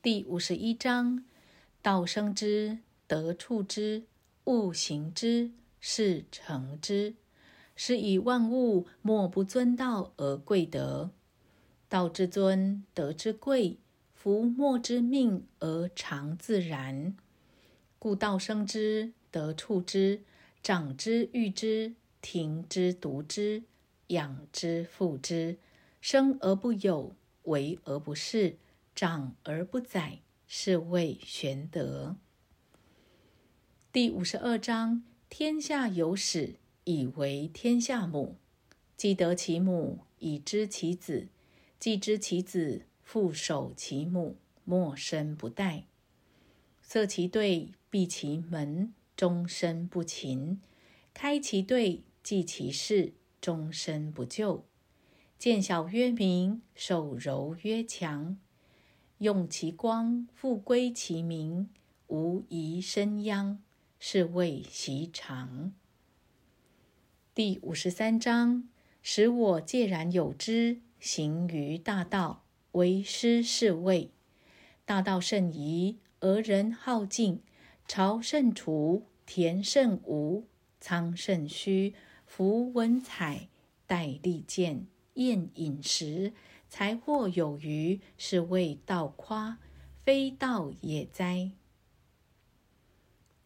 第五十一章：道生之，德处之，物行之，事成之。是以万物莫不尊道而贵德。道之尊，德之贵，夫莫之命而常自然。故道生之，德处之，长之育之，庭之独之，养之覆之。生而不有，为而不恃。长而不宰，是谓玄德。第五十二章：天下有始，以为天下母。既得其母，以知其子；既知其子，复守其母，莫身不殆。塞其兑，闭其门，终身不勤；开其兑，济其事，终身不救。见小曰明，守柔曰强。用其光，复归其明，无疑生殃，是谓习常。第五十三章：使我介然有之，行于大道，为师是谓。大道甚夷，而人好径；朝甚除，田甚芜，仓甚虚，夫文采，砥利剑，宴饮食。财货有余，是谓道夸，非道也哉。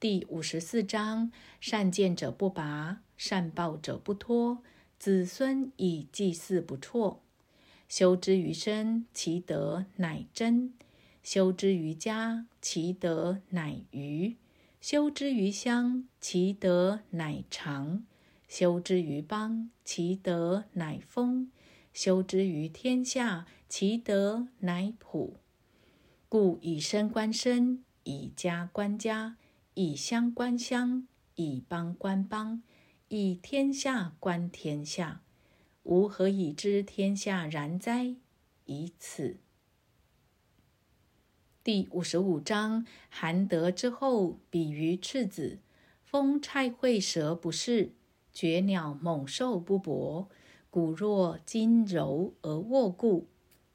第五十四章：善见者不拔，善报者不脱，子孙以祭祀不辍。修之于身，其德乃真；修之于家，其德乃余；修之于乡，其德乃长；修之于邦，其德乃丰。修之于天下，其德乃普。故以身观身，以家观家，以乡观乡，以邦观邦，以天下观天下。吾何以知天下然哉？以此。第五十五章：含德之后，比于赤子。风虿会蛇不是，绝鸟猛兽不搏。骨若筋柔而握固，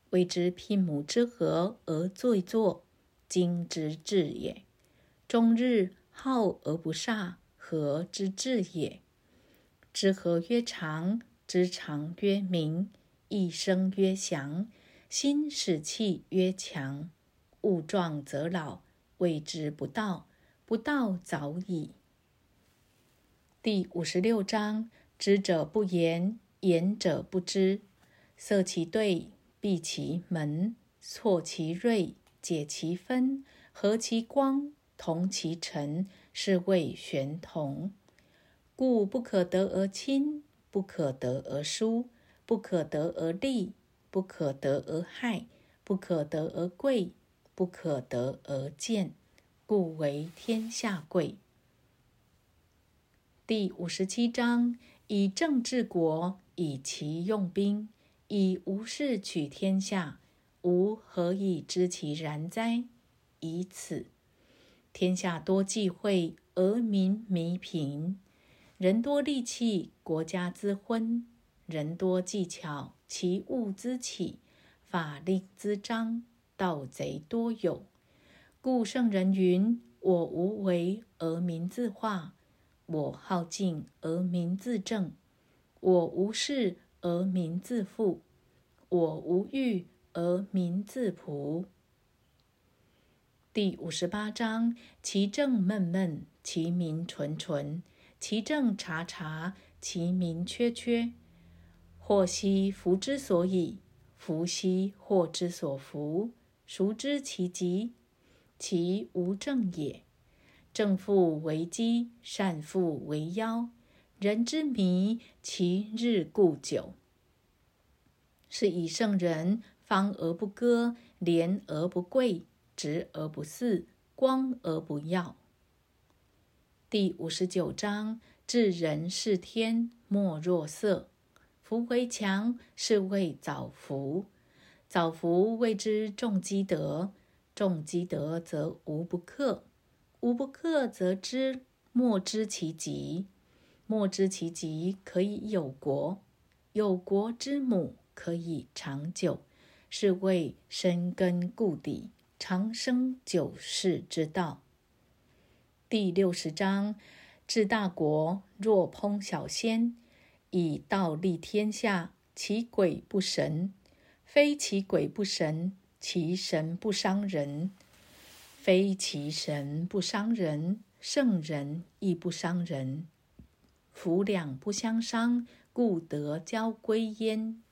谓之牝牡之和而醉坐，精之至也。终日好而不煞，和之至也。知和曰长，知长曰明，一生曰祥，心使气曰强。物壮则老，谓之不道。不道早已。第五十六章：知者不言。言者不知，塞其兑，闭其门，错其锐，解其分，和其光，同其尘，是谓玄同。故不可得而亲，不可得而疏，不可得而利，不可得而害，不可得而贵，不可得而贱，故为天下贵。第五十七章：以政治国。以其用兵，以无事取天下，吾何以知其然哉？以此。天下多忌讳，而民弥贫；人多利器，国家滋昏；人多技巧，其物滋起；法令滋章，盗贼多有。故圣人云：“我无为而民自化，我好静而民自正。”我无事而民自富，我无欲而民自朴。第五十八章：其政闷闷，其民淳淳；其政察察，其民缺缺。祸兮福之所以，福兮祸之所伏。孰知其极？其无正也。正复为基，善复为妖。人之迷，其日固久。是以圣人方而不割，廉而不贵，直而不肆，光而不耀。第五十九章：治人事天，莫若色。夫为强，是谓早福。早福谓之重积德。重积德，则无不克；无不克，则知莫知其极。莫知其极，可以有国；有国之母，可以长久。是谓深根固底，长生久世之道。第六十章：治大国若烹小鲜，以道立天下，其鬼不神？非其鬼不神，其神不伤人。非其神不伤人，圣人亦不伤人。夫两不相伤，故得交归焉。